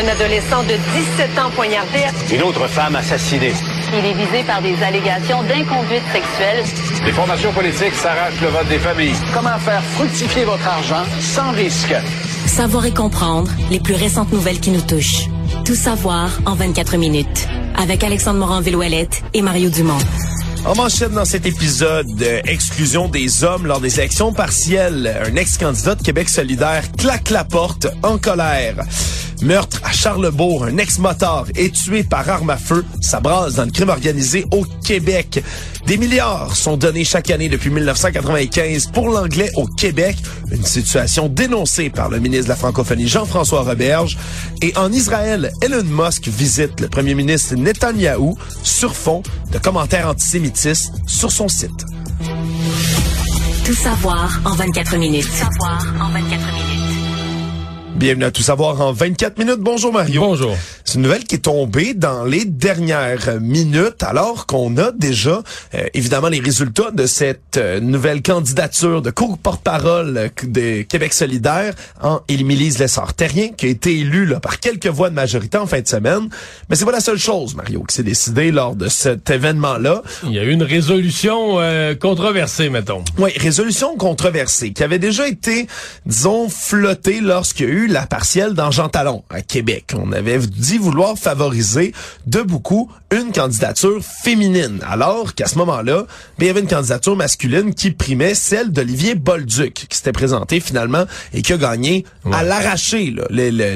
Un adolescent de 17 ans poignardé. Une autre femme assassinée. Il est visé par des allégations d'inconduite sexuelle. Les formations politiques s'arrachent le vote des familles. Comment faire fructifier votre argent sans risque? Savoir et comprendre les plus récentes nouvelles qui nous touchent. Tout savoir en 24 minutes. Avec Alexandre Morin-Villouellette et Mario Dumont. On manchette dans cet épisode euh, exclusion des hommes lors des élections partielles. Un ex-candidat de Québec solidaire claque la porte en colère. Meurtre à Charlebourg, un ex-motard est tué par arme à feu. Ça brasse dans le crime organisé au Québec. Des milliards sont donnés chaque année depuis 1995 pour l'anglais au Québec, une situation dénoncée par le ministre de la francophonie Jean-François Roberge. Et en Israël, Elon Musk visite le premier ministre Netanyahou sur fond de commentaires antisémitistes sur son site. Tout savoir en 24 minutes. Tout savoir en 24 minutes. Bienvenue à Tout savoir en 24 minutes. Bonjour Mario. Bonjour. C'est une nouvelle qui est tombée dans les dernières minutes alors qu'on a déjà euh, évidemment les résultats de cette euh, nouvelle candidature de co-porte-parole de Québec solidaire en Émilie Lessard-Terrien qui a été élue là, par quelques voix de majorité en fin de semaine. Mais c'est pas la seule chose, Mario, qui s'est décidé lors de cet événement-là. Il y a eu une résolution euh, controversée, mettons. Oui, résolution controversée qui avait déjà été, disons, flottée lorsqu'il y a eu la partielle dans Jean Talon à Québec. On avait dit vouloir favoriser de beaucoup une candidature féminine, alors qu'à ce moment-là, ben, il y avait une candidature masculine qui primait celle d'Olivier Bolduc, qui s'était présenté finalement et qui a gagné à l'arracher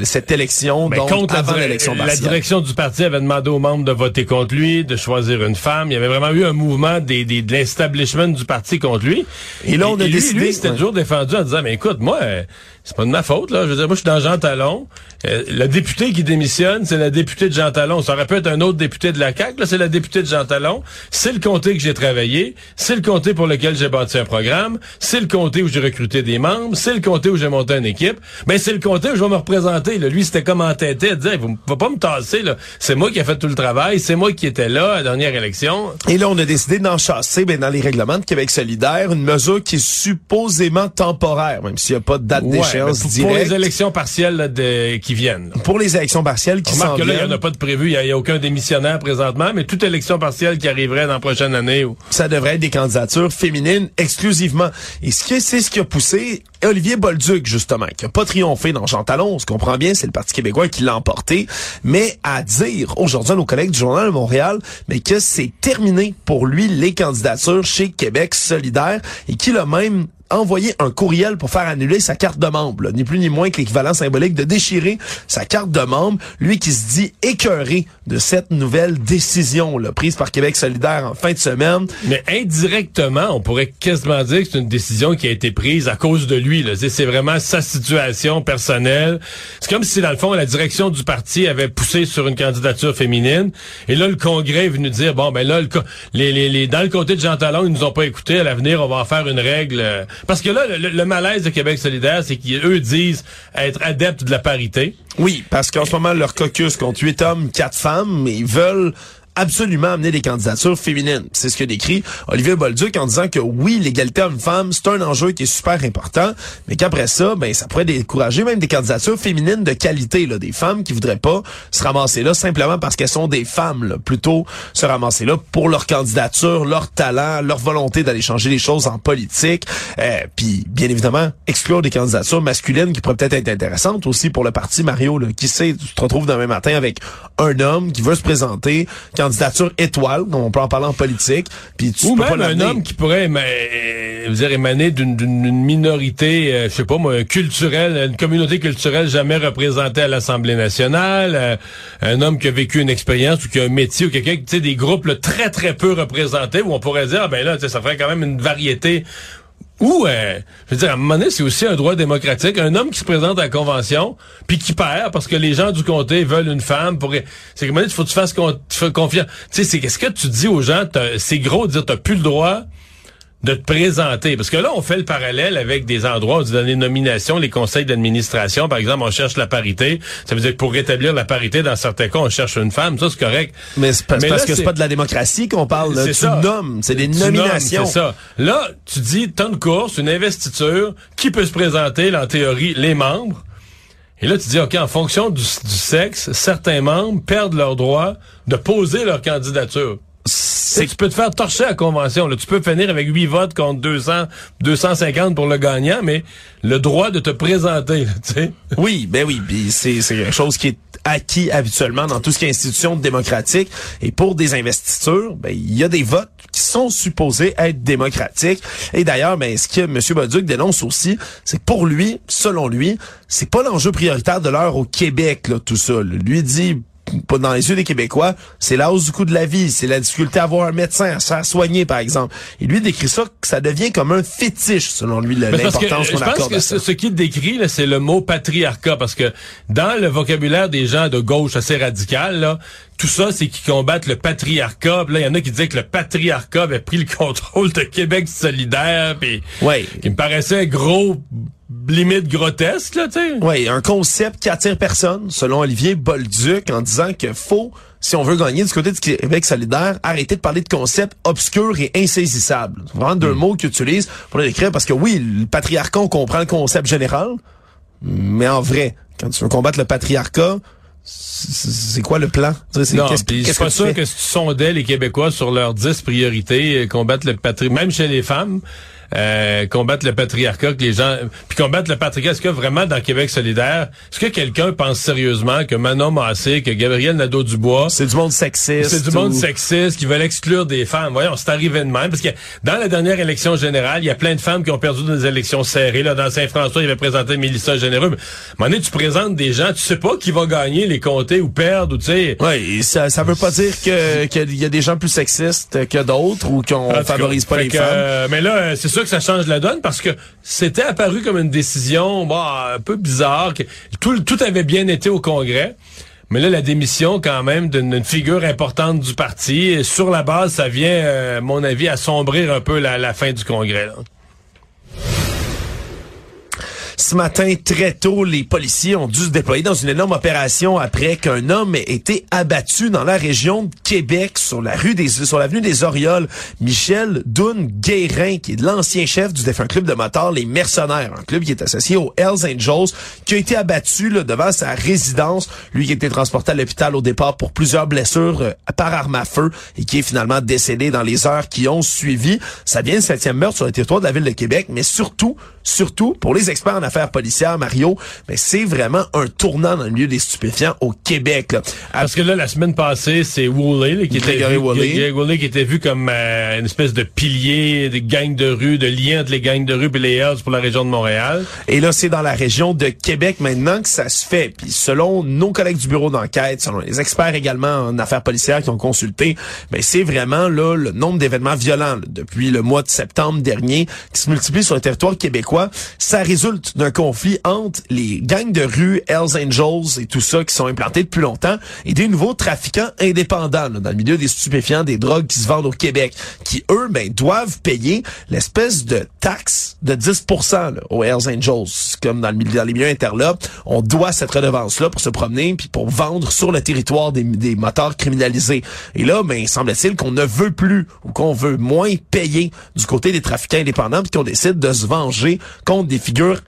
cette élection Mais donc, contre avant la, l'élection la direction du parti avait demandé aux membres de voter contre lui, de choisir une femme. Il y avait vraiment eu un mouvement des, des, de l'establishment du parti contre lui. Et là, on a lui, décidé- Lui, c'était ouais. toujours défendu en disant, mais écoute, moi, euh, c'est pas de ma faute, là. Je veux dire, moi, je suis dans Jean Talon. Euh, le député qui démissionne, c'est la députée de Jean Talon. Ça aurait pu être un autre député de la CAQ, là, c'est la députée de Jean Talon. C'est le comté que j'ai travaillé. C'est le comté pour lequel j'ai bâti un programme. C'est le comté où j'ai recruté des membres. C'est le comté où j'ai monté une équipe. Ben, c'est le comté où je vais me représenter, là. Lui, c'était comme entêté à dire, vous ne pas me tasser, là. C'est moi qui ai fait tout le travail. C'est moi qui étais là à la dernière élection. Et là, on a décidé d'en chasser ben, dans les règlements de Québec solidaire une mesure qui est supposément temporaire, même s'il n'y a pas de date Ouais, d'échéance pour, les élections partielles là, de- qui viennent. là. Pour les élections partielles qui s'en là, il n'y en viennent, a pas de prévu, il n'y a, aucun démissionnaire présentement, mais toute élection partielle qui arriverait dans la prochaine année. Ou... ça devrait être des candidatures féminines exclusivement. Et ce qui c'est ce qui a poussé Olivier Bolduc, justement, qui a pas triomphé dans Jean Talon, on se comprend bien, c'est le Parti québécois qui l'a emporté, mais à dire aujourd'hui à nos collègues du Journal de Montréal, mais que c'est terminé pour lui les candidatures chez Québec solidaire et qu'il a même envoyé un courriel pour faire annuler sa carte de membre, là. ni plus ni moins que l'équivalent symbolique de déchirer sa carte de membre, lui qui se dit écœuré de cette nouvelle décision là, prise par Québec solidaire en fin de semaine. Mais indirectement, on pourrait quasiment dire que c'est une décision qui a été prise à cause de lui. C'est vraiment sa situation personnelle. C'est comme si, dans le fond, la direction du parti avait poussé sur une candidature féminine. Et là, le Congrès est venu dire, bon, ben là, le les, les, les, dans le comté de Jean Talon, ils nous ont pas écoutés. À l'avenir, on va en faire une règle. Parce que là, le, le malaise de Québec solidaire, c'est qu'eux disent être adeptes de la parité. Oui, parce qu'en ce moment, leur caucus compte huit hommes, quatre femmes, mais ils veulent absolument amener des candidatures féminines. C'est ce que décrit Olivier Bolduc en disant que oui, l'égalité homme-femme, c'est un enjeu qui est super important, mais qu'après ça, ben ça pourrait décourager même des candidatures féminines de qualité, là, des femmes qui voudraient pas se ramasser là simplement parce qu'elles sont des femmes, là, plutôt se ramasser là pour leur candidature, leur talent, leur volonté d'aller changer les choses en politique, euh, puis bien évidemment exclure des candidatures masculines qui pourraient peut-être être intéressantes aussi pour le parti Mario. Là. Qui sait, tu te retrouves demain matin avec un homme qui veut se présenter, candidature étoile, on peut en parler en politique, puis tu Ou peux même pas un homme qui pourrait éma- euh, dire, émaner d'une minorité, euh, je sais pas moi, culturelle, une communauté culturelle jamais représentée à l'Assemblée nationale, euh, un homme qui a vécu une expérience ou qui a un métier ou quelqu'un, tu sais, des groupes là, très très peu représentés où on pourrait dire, ah, ben là, ça ferait quand même une variété. Ou, euh, je veux dire, à un moment donné, c'est aussi un droit démocratique. Un homme qui se présente à la convention, puis qui perd parce que les gens du comté veulent une femme pour... C'est comme il faut que tu fasses con- tu fais confiance. Tu sais, c'est qu'est-ce que tu dis aux gens? C'est gros de dire, t'as plus le droit de te présenter. Parce que là, on fait le parallèle avec des endroits où on dit dans les nominations, les conseils d'administration, par exemple, on cherche la parité. Ça veut dire que pour rétablir la parité, dans certains cas, on cherche une femme. Ça, c'est correct. Mais c'est parce là, que c'est pas de la démocratie qu'on parle. là. C'est Tu ça. nommes, c'est des Tu nominations. C'est ça. Là, tu dis, t'as une course, une investiture, qui peut se présenter, là, en théorie, les membres. Et là, tu dis, OK, en fonction du, du sexe, certains membres perdent leur droit de poser leur candidature. C'est tu peux te faire torcher à la convention. Là. Tu peux finir avec 8 votes contre 200, 250 pour le gagnant, mais le droit de te présenter, tu sais. Oui, ben oui, c'est quelque chose qui est acquis habituellement dans tout ce qui est institution démocratique. Et pour des investitures, ben il y a des votes qui sont supposés être démocratiques. Et d'ailleurs, ben ce que M. Baduc dénonce aussi, c'est que pour lui, selon lui, c'est pas l'enjeu prioritaire de l'heure au Québec, là, tout ça. Lui dit pas dans les yeux des Québécois, c'est la hausse du coût de la vie, c'est la difficulté à avoir un médecin, à se faire soigner, par exemple. Et lui décrit ça que ça devient comme un fétiche, selon lui, l'importance qu'on accorde. Je pense que ce qu'il décrit, c'est le mot patriarcat, parce que dans le vocabulaire des gens de gauche assez radical, là, tout ça, c'est qu'ils combattent le patriarcat. là, il y en a qui disaient que le patriarcat avait pris le contrôle de Québec solidaire, puis ouais. qui me paraissait gros limite grotesque, là, tu sais. Oui, un concept qui attire personne, selon Olivier Bolduc, en disant que faut, si on veut gagner du côté du Québec solidaire, arrêter de parler de concepts obscurs et insaisissables. C'est vraiment deux hmm. mots qu'il utilise pour le décrire, parce que oui, le patriarcat, on comprend le concept général, mais en vrai, quand tu veux combattre le patriarcat, c'est quoi le plan? C'est non, -ce, pas sûr que si tu sondais les Québécois sur leurs 10 priorités, euh, combattre le patriarcat, même chez les femmes, euh, combattre le patriarcat, que les gens, puis combattre le patriarcat. Est-ce que vraiment dans Québec solidaire, est-ce que quelqu'un pense sérieusement que Manon Massé, que Gabriel Nadeau-Dubois, c'est du monde sexiste, c'est du monde sexiste qui veulent exclure des femmes? Voyons, c'est arrivé de même parce que dans la dernière élection générale, il y a plein de femmes qui ont perdu des élections serrées. Là, dans Saint-François, il avait présenté Mélissa Généreux. Mais, à un moment donné, tu présentes des gens, tu sais pas qui va gagner les comtés ou perdre, ou tu sais. Oui, ça, ça veut pas dire que qu'il y a des gens plus sexistes que d'autres ou qu'on favorise pas les femmes. Euh, mais là, c'est sûr que ça change la donne parce que c'était apparu comme une décision bah, un peu bizarre. Que tout, avait bien été au Congrès. Mais là, la démission, quand même, d'une figure importante du parti, et sur la base, ça vient, euh, à mon avis, assombrir un peu la, fin du Congrès. Ce matin, très tôt, les policiers ont dû se déployer dans une énorme opération après qu'un homme ait été abattu dans la région de Québec sur la rue des sur l'avenue des Orioles. Michel Dunn Guérin, qui est l'ancien chef du défunt club de motards Les Mercenaires, un club qui est associé aux Hells Angels, qui a été abattu là, devant sa résidence. Lui qui a été transporté à l'hôpital au départ pour plusieurs blessures euh, par arme à feu et qui est finalement décédé dans les heures qui ont suivi. Ça vient le septième meurtre sur le territoire de la ville de Québec, mais surtout, surtout pour les experts affaires policières, Mario, mais c'est vraiment un tournant dans le milieu des stupéfiants au Québec. Parce que là, la semaine passée, c'est Woolley qui, était vu, qui était vu comme euh, une espèce de pilier des gangs de rue, de lien entre les gangs de rue et les Hells pour la région de Montréal. Et là, c'est dans la région de Québec maintenant que ça se fait. Puis selon nos collègues du bureau d'enquête, selon les experts également en affaires policières qui ont consulté, ben c'est vraiment là le nombre d'événements violents depuis le mois de septembre dernier qui se multiplient sur le territoire québécois. Ça résulte d'un conflit entre les gangs de rue, Hells Angels et tout ça qui sont implantés depuis longtemps et des nouveaux trafiquants indépendants dans le milieu des stupéfiants, des drogues qui se vendent au Québec, qui eux ben doivent payer l'espèce de taxe de 10% aux Hells Angels, comme dans, le, dans les milieux interlopes, on doit cette redevance là pour se promener puis pour vendre sur le territoire des, des moteurs criminalisés. Et là, ben semble-t-il qu'on ne veut plus ou qu'on veut moins payer du côté des trafiquants indépendants puis qu'on décide de se venger contre des figures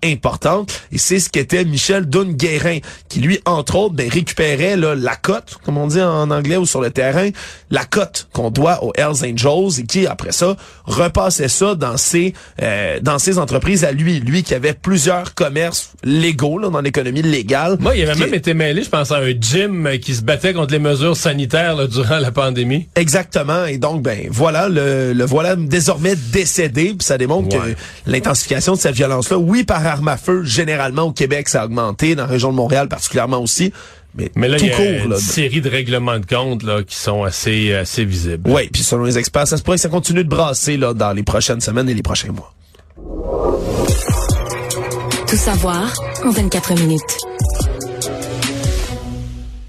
Et c'est ce qu'était Michel Dunn-Guérin, qui lui, entre autres, ben, récupérait là, la cote, comme on dit en anglais ou sur le terrain, la cote qu'on doit aux Hells Angels et qui, après ça, repassait ça dans ses, euh, dans ses entreprises à lui. Lui qui avait plusieurs commerces légaux là, dans l'économie légale. Moi, il avait même été mêlé, je pense, à un gym qui se battait contre les mesures sanitaires durant la pandémie. Exactement. Et donc, ben voilà, le, le voilà désormais décédé. Puis ça démontre que l'intensification de cette violence-là, oui, par arme à feu, généralement au Québec, ça a augmenté, dans la région de Montréal particulièrement aussi. Mais, mais là, il y a une série de règlements de compte là, qui sont assez, assez visibles. Oui, puis selon les experts, ça se pourrait que ça continue de brasser là, dans les prochaines semaines et les prochains mois. Tout savoir en 24 minutes.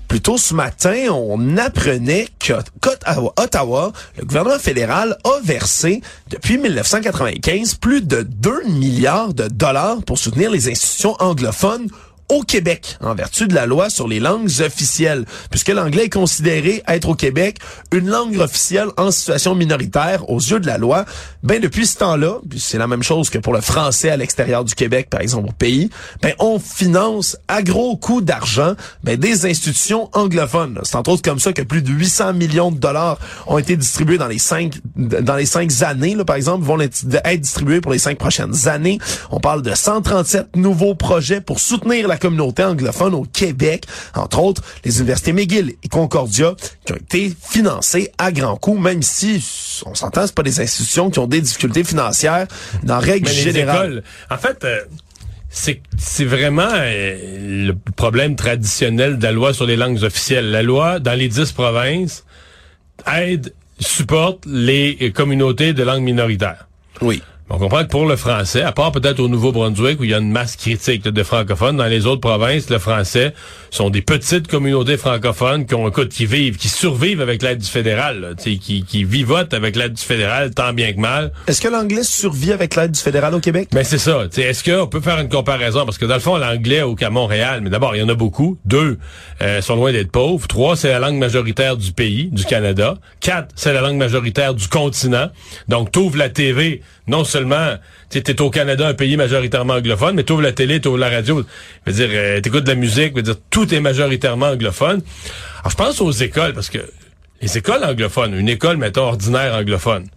Plus tôt ce matin, on apprenait qu'à Ottawa, le gouvernement fédéral a versé depuis 1995 plus de 2 milliards de dollars pour soutenir les institutions anglophones au Québec en vertu de la loi sur les langues officielles, puisque l'anglais est considéré être au Québec une langue officielle en situation minoritaire aux yeux de la loi. Ben depuis ce temps-là, c'est la même chose que pour le français à l'extérieur du Québec, par exemple au pays, ben on finance à gros coups d'argent ben, des institutions anglophones. C'est entre autres comme ça que plus de 800 millions de dollars ont été distribués dans les cinq dans les cinq années, là, par exemple, vont être distribués pour les cinq prochaines années. On parle de 137 nouveaux projets pour soutenir la communauté anglophone au Québec, entre autres les universités McGill et Concordia, qui ont été financées à grands coups, même si on s'entend, c'est pas des institutions qui ont des difficultés financières dans règle générale. en fait. Euh, c'est vraiment euh, le problème traditionnel de la loi sur les langues officielles. La loi, dans les dix provinces, aide, supporte les communautés de langue minoritaires. Oui. On comprend que pour le français, à part peut-être au Nouveau-Brunswick où il y a une masse critique de francophones, dans les autres provinces, le français sont des petites communautés francophones qui ont, écoute, qui vivent, qui survivent avec l'aide du fédéral, qui, qui vivotent avec l'aide du fédéral tant bien que mal. Est-ce que l'anglais survit avec l'aide du fédéral au Québec? Ben c'est ça. Est-ce qu'on peut faire une comparaison? Parce que dans le fond, l'anglais au qu'à Montréal, mais d'abord, il y en a beaucoup. Deux, euh, sont loin d'être pauvres. Trois, c'est la langue majoritaire du pays, du Canada. Quatre, c'est la langue majoritaire du continent. Donc, t'ouvres la TV, non seulement, tu es au Canada, un pays majoritairement anglophone, mais t'ouvres la télé, t'ouvres la radio, veux dire, euh, t'écoutes de la musique, veux dire, tout est majoritairement anglophone. Alors, je pense aux écoles, parce que les écoles anglophones, une école, mettons, ordinaire anglophone,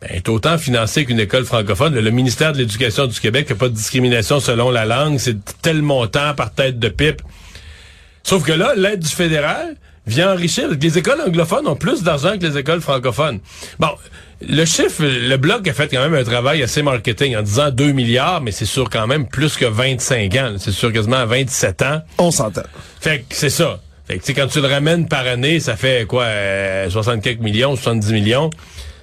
ben, est autant financée qu'une école francophone. Le, ministère de l'Éducation du Québec n'a pas de discrimination selon la langue, c'est tel montant par tête de pipe. Sauf que là, l'aide du fédéral vient enrichir. Les écoles anglophones ont plus d'argent que les écoles francophones. Bon, le chiffre, le bloc a fait quand même un travail assez marketing en disant 2 milliards, mais c'est sûr quand même plus que 25 ans. C'est sûr quasiment 27 ans. On s'entend. Fait que c'est ça. Fait que quand tu le ramènes par année, ça fait quoi, 60 euh, quelques millions, 70 millions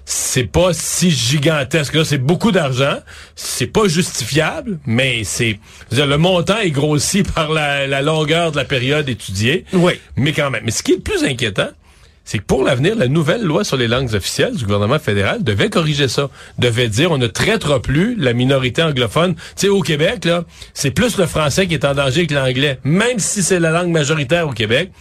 c'est pas si gigantesque. Là, c'est beaucoup d'argent. C'est pas justifiable, mais c'est le montant est grossi par la, la, longueur de la période étudiée. Oui. Mais quand même. Mais ce qui est le plus inquiétant, c'est que pour l'avenir, la nouvelle loi sur les langues officielles du gouvernement fédéral devait corriger ça. Devait dire on ne traitera plus la minorité anglophone. Tu sais, au Québec, là, c'est plus le français qui est en danger que l'anglais, même si c'est la langue majoritaire au Québec.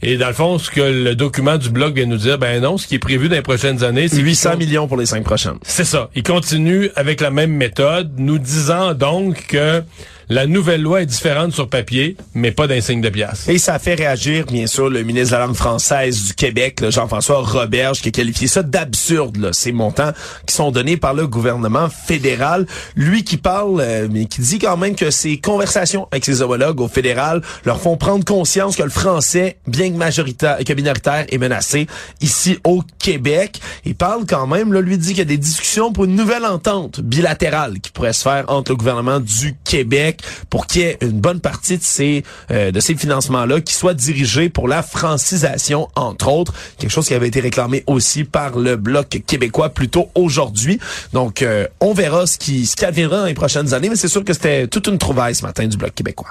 Et dans le fond, ce que le document du blog vient nous dire, ben non, ce qui est prévu dans les prochaines années, c'est 800 millions pour les cinq prochaines. C'est ça. Il continue avec la même méthode, nous disant donc que la nouvelle loi est différente sur papier, mais pas d'insigne de pièce. Et ça fait réagir, bien sûr, le ministre de la langue française du Québec, Jean-François Roberge, qui a qualifié ça d'absurde, ces montants qui sont donnés par le gouvernement fédéral. Lui qui parle, euh, mais qui dit quand même que ses conversations avec ses homologues au fédéral leur font prendre conscience que le français, bien que majoritaire, que minoritaire, est menacé ici au Québec. Il parle quand même, là, lui dit qu'il y a des discussions pour une nouvelle entente bilatérale qui pourrait se faire entre le gouvernement du Québec pour qu'il y ait une bonne partie de ces euh, de ces financements-là qui soient dirigés pour la francisation, entre autres, quelque chose qui avait été réclamé aussi par le bloc québécois plus tôt aujourd'hui. Donc, euh, on verra ce qui ce qui adviendra dans les prochaines années, mais c'est sûr que c'était toute une trouvaille ce matin du bloc québécois.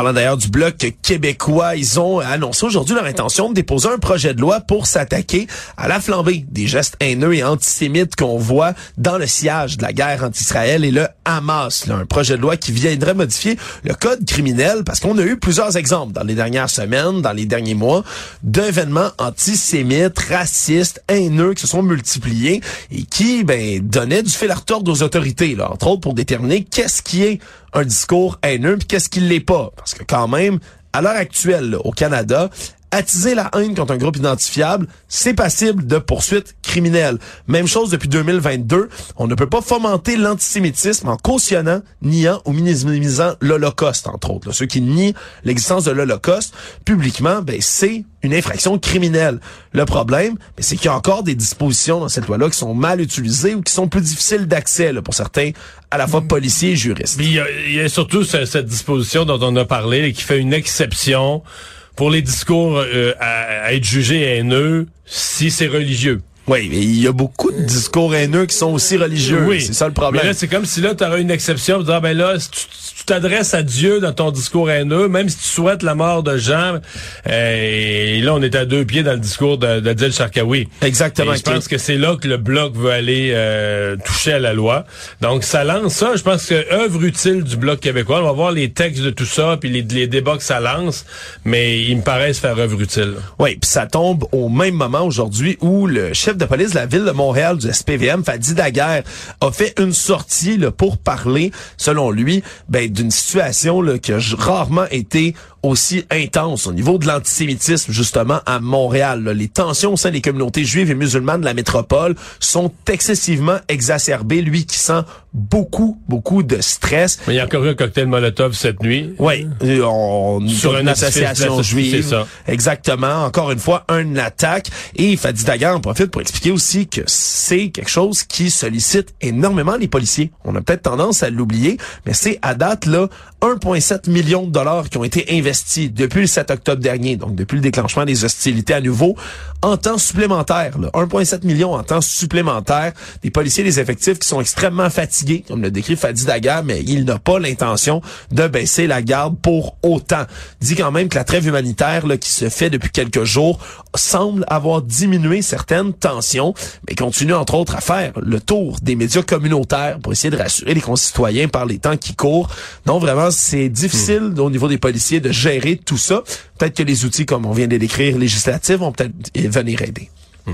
Parlant d'ailleurs du bloc québécois, ils ont annoncé aujourd'hui leur intention de déposer un projet de loi pour s'attaquer à la flambée des gestes haineux et antisémites qu'on voit dans le sillage de la guerre entre Israël et le Hamas. un projet de loi qui viendrait modifier le code criminel parce qu'on a eu plusieurs exemples dans les dernières semaines, dans les derniers mois, d'événements antisémites, racistes, haineux qui se sont multipliés et qui ben, donnaient du fil à retordre aux autorités, là, entre autres pour déterminer qu'est-ce qui est un discours haineux puis qu'est-ce qui l'est pas. Que quand même, à l'heure actuelle, au Canada, attiser la haine contre un groupe identifiable, c'est passible de poursuites criminelles. Même chose depuis 2022. On ne peut pas fomenter l'antisémitisme en cautionnant, niant ou minimisant l'Holocauste, entre autres. Ceux qui nient l'existence de l'Holocauste publiquement, ben, c'est une infraction criminelle. Le problème, ben, c'est qu'il y a encore des dispositions dans cette loi-là qui sont mal utilisées ou qui sont plus difficiles d'accès pour certains, à la fois policiers et juristes. Il y, a, surtout cette disposition dont on a parlé qui fait une exception pour les discours euh, à, être jugés haineux si c'est religieux. Oui, mais il y a beaucoup de discours haineux qui sont aussi religieux. Oui. C'est ça le problème. Mais là, c'est comme si là, tu aurais une exception. Tu ah, ben là, tu t'adresses à Dieu dans ton discours haineux, même si tu souhaites la mort de Jean. Euh, et là, on est à deux pieds dans le discours de, de Sharkawi. Exactement. je pense que c'est là que le bloc veut aller euh, toucher à la loi. Donc, ça lance ça. Je pense que œuvre utile du bloc québécois. On va voir les textes de tout ça, puis les, les débats que ça lance, mais il me paraît se faire œuvre utile. Oui, puis ça tombe au même moment aujourd'hui où le chef de police la ville de Montréal du SPVM, Fadi Daguerre, a fait une sortie là, pour parler, selon lui, ben, d'une situation là, qui a rarement été aussi intense au niveau de l'antisémitisme justement à Montréal. Les tensions au sein des communautés juives et musulmanes de la métropole sont excessivement exacerbées. Lui qui sent beaucoup, beaucoup de stress. Mais il y a encore eu un cocktail Molotov cette nuit. Oui, on, sur une association juive. Ça. Exactement. Encore une fois, une attaque. Et Fadi Dagan en profite pour expliquer aussi que c'est quelque chose qui sollicite énormément les policiers. On a peut-être tendance à l'oublier, mais c'est à date là 1,7 million de dollars qui ont été investis depuis le 7 octobre dernier, donc depuis le déclenchement des hostilités à nouveau, en temps supplémentaire. 1,7 million en temps supplémentaire. Des policiers, des effectifs qui sont extrêmement fatigués, comme le décrit Fadi Daga, mais il n'a pas l'intention de baisser la garde pour autant. Il dit quand même que la trêve humanitaire là, qui se fait depuis quelques jours semble avoir diminué certaines tensions, mais continue entre autres à faire le tour des médias communautaires pour essayer de rassurer les concitoyens par les temps qui courent. Donc vraiment, c'est difficile au niveau des policiers de gérer tout ça. Peut-être que les outils, comme on vient de décrire, législatifs, vont peut-être venir aider. Hmm.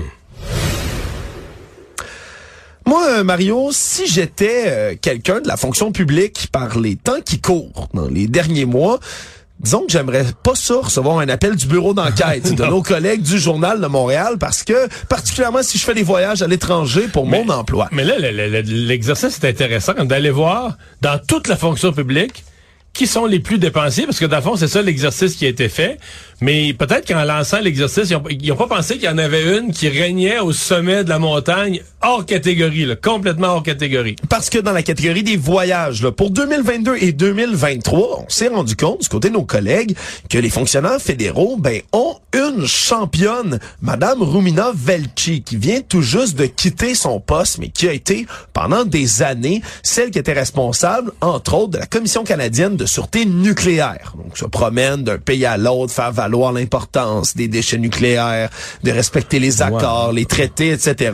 Moi, Mario, si j'étais euh, quelqu'un de la fonction publique par les temps qui courent dans les derniers mois, disons que j'aimerais pas ça recevoir un appel du bureau d'enquête de nos collègues du Journal de Montréal parce que, particulièrement si je fais des voyages à l'étranger pour mon emploi. Mais là, l'exercice est intéressant d'aller voir dans toute la fonction publique qui sont les plus dépensiers, parce que dans le fond, c'est ça l'exercice qui a été fait. Mais peut-être qu'en lançant l'exercice, ils n'ont pas pensé qu'il y en avait une qui régnait au sommet de la montagne, hors catégorie, là, complètement hors catégorie. Parce que dans la catégorie des voyages, là, pour 2022 et 2023, on s'est rendu compte, du côté de nos collègues, que les fonctionnaires fédéraux ben, ont une championne, Madame Rumina Velchi, qui vient tout juste de quitter son poste, mais qui a été, pendant des années, celle qui était responsable, entre autres, de la Commission canadienne de sûreté nucléaire. Donc, se promène d'un pays à l'autre, faire valoir l'importance des déchets nucléaires, de respecter les accords, les traités, etc.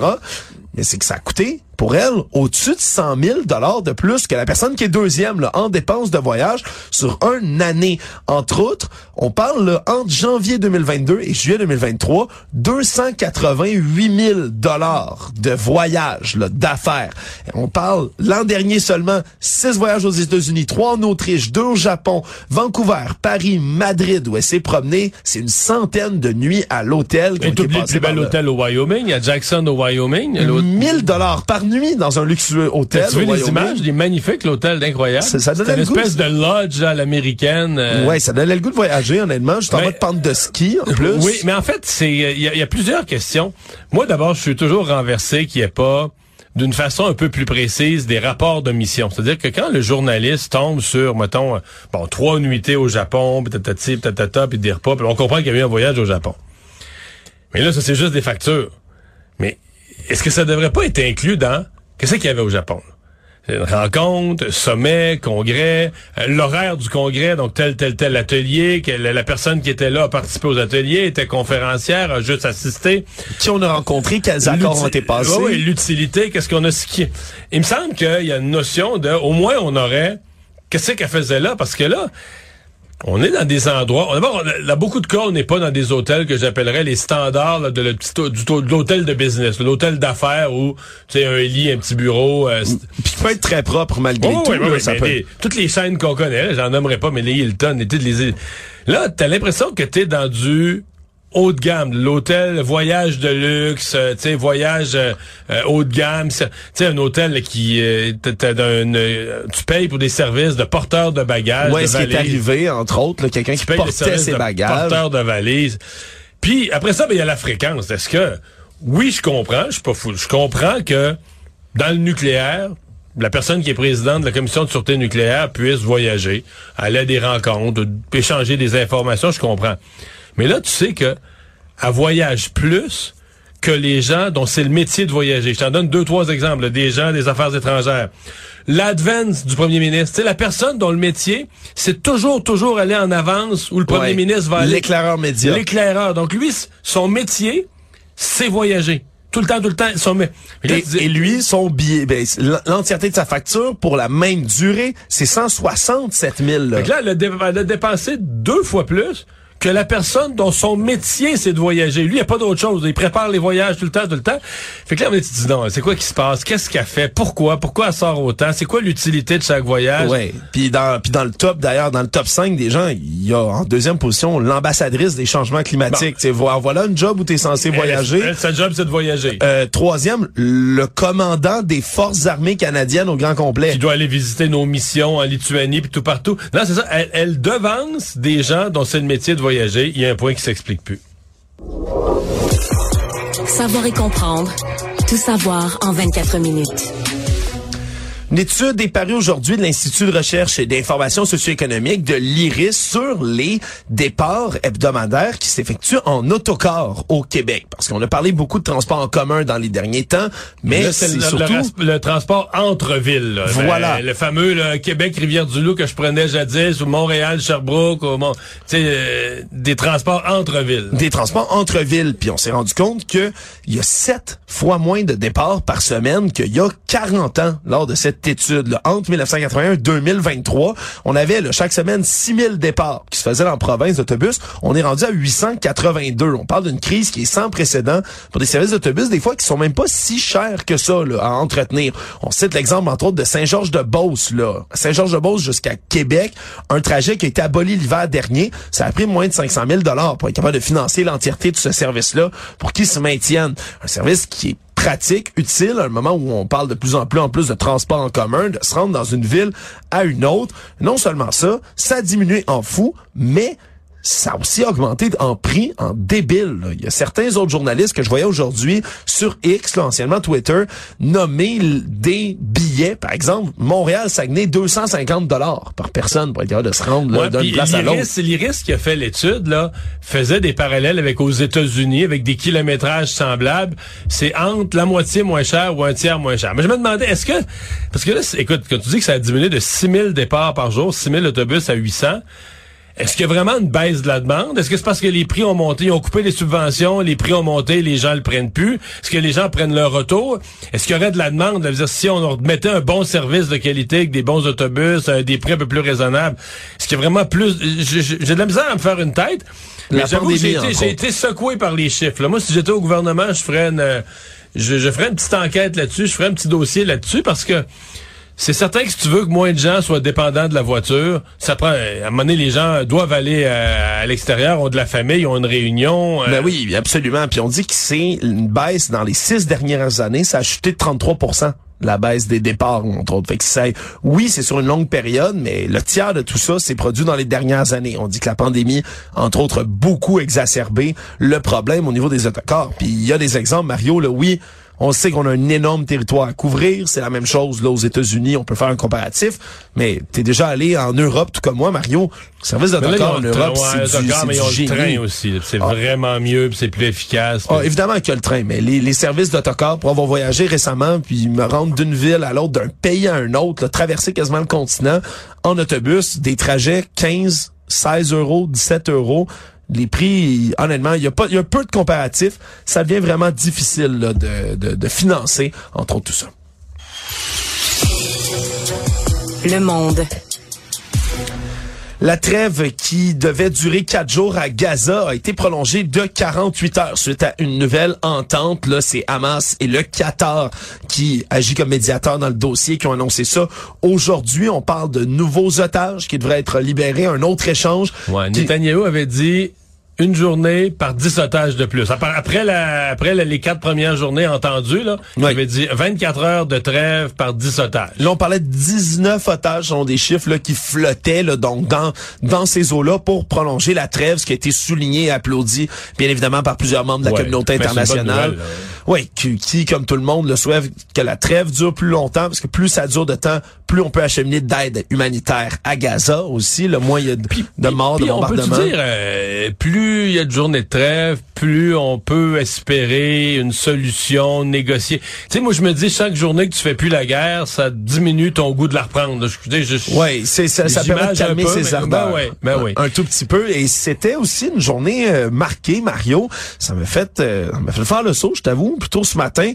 Mais c'est que ça a coûté pour elle au-dessus de 100 000 dollars de plus que la personne qui est deuxième là, en dépenses de voyage sur une année. Entre autres, on parle là, entre janvier 2022 et juillet 2023, 288 000 dollars de voyage d'affaires. On parle l'an dernier seulement 6 voyages aux États-Unis, 3 en Autriche, 2 au Japon, Vancouver, Paris, Madrid où elle s'est promenée. C'est une centaine de nuits à l'hôtel. Et tout le plus bel hôtel au Wyoming, à Jackson au Wyoming. 1000 dollars par nuit dans un luxueux hôtel. Tu veux les images, il est magnifique l'hôtel, incroyable. C'est une espèce de lodge à l'américaine. Euh. Ouais, ça donnait le goût de voyager honnêtement, juste en mode pente de ski en plus. Oui, mais en fait, c'est il y, a plusieurs questions. Moi d'abord, je suis toujours renversé qu'il n'y ait pas d'une façon un peu plus précise des rapports de mission. C'est-à-dire que quand le journaliste tombe sur, mettons, bon, trois nuitées au Japon, peut-être peut-être puis des repas, puis on comprend qu'il y a eu un voyage au Japon. Mais là, ça, c'est juste des factures. Mais est-ce que ça devrait pas être inclus dans qu'est-ce qu'il y avait au Japon? Une rencontre, sommet, congrès, euh, l'horaire du congrès, donc tel, tel, tel atelier, que la, personne qui était là a participé aux ateliers, était conférencière, a juste assisté. Qui on a rencontré, quels accords ont été passés? Oui, l'utilité, qu'est-ce qu'on a... Il me semble qu'il y a une notion de, au moins on aurait, qu'est-ce qu'elle faisait là, parce que là, on est dans des endroits. D'abord, là, beaucoup de cas, on n'est pas dans des hôtels que j'appellerais les standards de, l'hôtel de business, l'hôtel d'affaires où tu sais un lit, un petit bureau. Euh, Puis peut être très propre malgré tout. toutes les chaînes qu'on connaît, j'en nommerai pas, mais les Hilton et toutes les. Là, t'as l'impression que t'es dans du haut de gamme, l'hôtel voyage de luxe, euh, tu sais voyage euh, euh, haut de gamme, tu sais un hôtel qui tu payes pour des services de porteur de bagages, ouais, ce qui est arrivé entre autres, quelqu'un qui portait ses bagages, porteur de valises. Puis après ça, ben, il y a la fréquence. Est-ce que oui, je comprends, je suis pas fou, je comprends que dans le nucléaire, la personne qui est présidente de la commission de sûreté nucléaire puisse voyager, aller à des rencontres, échanger des informations, je comprends. Mais là, tu sais que à voyage plus, que les gens dont c'est le métier de voyager. Je t'en donne deux, trois exemples. Des gens des affaires étrangères. L'advance du premier ministre. C'est la personne dont le métier, c'est toujours, toujours aller en avance où le premier Ouais. ministre va aller. L'éclaireur média. L'éclaireur. Donc lui, son métier, c'est voyager. Tout le temps, tout le temps. Son... mé- Là, Et, tu dis- et lui, son billet, ben, l'entièreté de sa facture pour la même durée, c'est 167 000. là. Que là, elle a, dé- elle a dépensé deux fois plus que la personne dont son métier, c'est de voyager. Lui, il n'y a pas d'autre chose. Il prépare les voyages tout le temps, tout le temps. Fait que là, on est dit, non, c'est quoi qui se passe? Qu'est-ce qu'elle fait? Pourquoi? Pourquoi elle sort autant? C'est quoi l'utilité de chaque voyage? Ouais. Puis dans puis dans le top d'ailleurs dans le top 5 des gens, il y a en deuxième position l'ambassadrice des changements climatiques. Tu sais, voilà, voilà une job où tu es censé Elle- voyager. elle, sa job, c'est de voyager. Euh, troisième, le commandant des forces armées canadiennes au grand complet. qui doit aller visiter nos missions en Lituanie puis tout partout. Non, c'est ça. Elle, elle devance des gens dont c'est le métier de voyager. Il y a un point qui s'explique plus. Savoir et comprendre. Tout savoir en 24 minutes. Une étude est parue aujourd'hui de l'Institut de recherche et d'information socio-économique de l'IRIS sur les départs hebdomadaires qui s'effectuent en autocar au Québec. Parce qu'on a parlé beaucoup de transport en commun dans les derniers temps, mais c'est c'est le, le surtout... le transport entre villes. là. Voilà. Ben, le fameux là, Québec-Rivière-du-Loup que je prenais jadis, ou Montréal-Sherbrooke, ou Mont... tu sais, euh, des transports entre villes. des transports entre villes. Puis on s'est rendu compte que il y a sept fois moins de départs par semaine qu'il y a 40 ans lors de cette étude. Entre 1981 et 2023, on avait chaque semaine 6000 départs qui se faisaient en province d'autobus. On est rendu à 882. On parle d'une crise qui est sans précédent pour des services d'autobus, des fois qui sont même pas si chers que ça à entretenir. On cite l'exemple entre autres de Saint-Georges-de-Beauce. là. Saint-Georges-de-Beauce jusqu'à Québec, un trajet qui a été aboli l'hiver dernier. Ça a pris moins de 500 000 pour être capable de financer l'entièreté de ce service-là pour qu'il se maintienne. Un service qui est pratique, utile, à un moment où on parle de plus en plus en plus de transport en commun, de se rendre dans une ville à une autre. Non seulement ça, ça a diminué en fou, mais ça a aussi augmenté en prix, en débile. là. Il y a certains autres journalistes que je voyais aujourd'hui sur X, là, anciennement Twitter, nommer des billets, par exemple, Montréal-Saguenay, 250 dollars par personne pour être capable de se rendre Ouais, d'une place à l'autre. l'IRIS, l'IRIS qui a fait l'étude, là, faisait des parallèles avec aux États-Unis, avec des kilométrages semblables. C'est entre la moitié moins cher ou un tiers moins cher. Mais je me demandais, est-ce que, parce que là, écoute, quand tu dis que ça a diminué de 6000 départs par jour, 6000 autobus à 800, est-ce qu'il y a vraiment une baisse de la demande? Est-ce que c'est parce que les prix ont monté, ils ont coupé les subventions, les prix ont monté, les gens le prennent plus? Est-ce que les gens prennent leur retour? Est-ce qu'il y aurait de la demande? Dire, si on leur mettait un bon service de qualité avec des bons autobus, euh, des prix un peu plus raisonnables, est-ce qu'il y a vraiment plus... J'ai de la misère à me faire une tête, mais j'avoue j'ai été, secoué par les chiffres. là. Moi, si j'étais au gouvernement, je ferais une... euh, Je, je ferais une petite enquête là-dessus, je ferais un petit dossier là-dessus, parce que c'est certain que si tu veux que moins de gens soient dépendants de la voiture, ça prend. À un moment donné, les gens doivent aller à, à l'extérieur, ont de la famille, ont une réunion. euh, Ben oui, absolument. Puis on dit que c'est une baisse dans les six dernières années, ça a chuté de 33% la baisse des départs, entre autres. Fait que oui, c'est sur une longue période, mais le tiers de tout ça s'est produit dans les dernières années. On dit que la pandémie, entre autres, a beaucoup exacerbé le problème au niveau des autocars. Puis il y a des exemples, Mario, là, oui, on sait qu'on a un énorme territoire à couvrir. C'est la même chose là aux États-Unis. On peut faire un comparatif. Mais t'es déjà allé en Europe, tout comme moi, Mario. Le service ont en Europe, ouais, c'est du, c'est mais du ils ont le génie. train aussi. là, C'est Ah. vraiment mieux, c'est plus efficace. Ah, évidemment qu'il y a le train, mais les, les services d'autocar, pour avoir voyagé récemment, puis me rendre d'une ville à l'autre, d'un pays à un autre, là, traverser quasiment le continent en autobus, des trajets 15, 16 euros, 17 euros. Les prix, honnêtement, il y a pas, il y a peu de comparatifs. Ça devient vraiment difficile là, de, de, de financer, entre autres tout ça. Le monde. La trêve qui devait durer quatre jours à Gaza a été prolongée de 48 heures suite à une nouvelle entente. Là, c'est Hamas et le Qatar qui agit comme médiateur dans le dossier qui ont annoncé ça. Aujourd'hui, on parle de nouveaux otages qui devraient être libérés. Un autre échange. Ouais, qui- Netanyahu avait dit une journée par 10 otages de plus. Après, la, après la- les quatre premières journées entendues, là, il Ouais. avait dit 24 heures de trêve par 10 otages. Là, on parlait de 19 otages, ce sont des chiffres là, qui flottaient là, donc dans dans ces eaux-là pour prolonger la trêve, ce qui a été souligné et applaudi, bien évidemment, par plusieurs membres de la communauté Ben, internationale. nouvelle. Oui, qui, qui, comme tout le monde, le souhaite que la trêve dure plus longtemps, parce que plus ça dure de temps, plus on peut acheminer d'aide humanitaire à Gaza aussi, le moins il y a de, de morts, de Puis on peut dire, euh, plus plus il y a de journées de trêve, plus on peut espérer une solution, négocier. Tu sais, moi, je me dis, chaque journée que tu fais plus la guerre, ça diminue ton goût de la reprendre. Oui, c'est ça, ça permet de calmer ses ben ardeurs. Ben oui, un, tout petit peu. Et c'était aussi une journée euh, marquée, Mario. Ça m'a fait, euh, ça m'a fait faire le saut, je t'avoue, plutôt ce matin.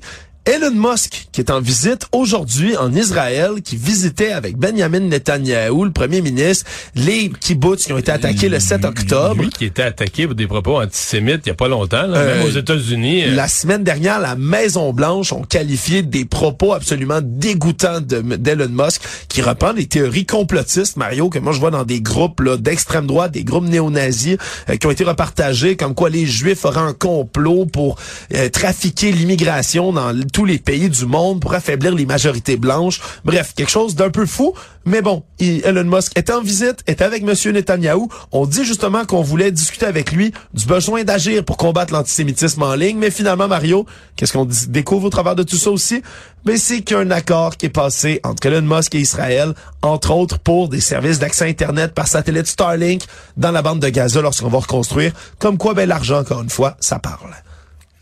Elon Musk, qui est en visite aujourd'hui en Israël, qui visitait avec Benjamin Netanyahu, le premier ministre, les kibbutz qui ont été attaqués le 7 octobre. Lui qui était attaqué pour des propos antisémites il y a pas longtemps, là, même aux États-Unis. La semaine dernière, la Maison-Blanche ont qualifié des propos absolument dégoûtants d'Elon Musk, qui reprend des théories complotistes, Mario, que moi je vois dans des groupes d'extrême droite, des groupes néo-nazis, euh, qui ont été repartagés, comme quoi les Juifs auraient un complot pour euh, trafiquer l'immigration dans tous les pays du monde pour affaiblir les majorités blanches. Bref, quelque chose d'un peu fou. Mais bon, Elon Musk est en visite, est avec Monsieur Netanyahou. On dit justement qu'on voulait discuter avec lui du besoin d'agir pour combattre l'antisémitisme en ligne. Mais finalement, Mario, qu'est-ce qu'on découvre au travers de tout ça aussi? Mais ben, c'est qu'il y a un accord qui est passé entre Elon Musk et Israël, entre autres pour des services d'accès Internet par satellite Starlink dans la bande de Gaza lorsqu'on va reconstruire. Comme quoi, ben, l'argent, encore une fois, ça parle.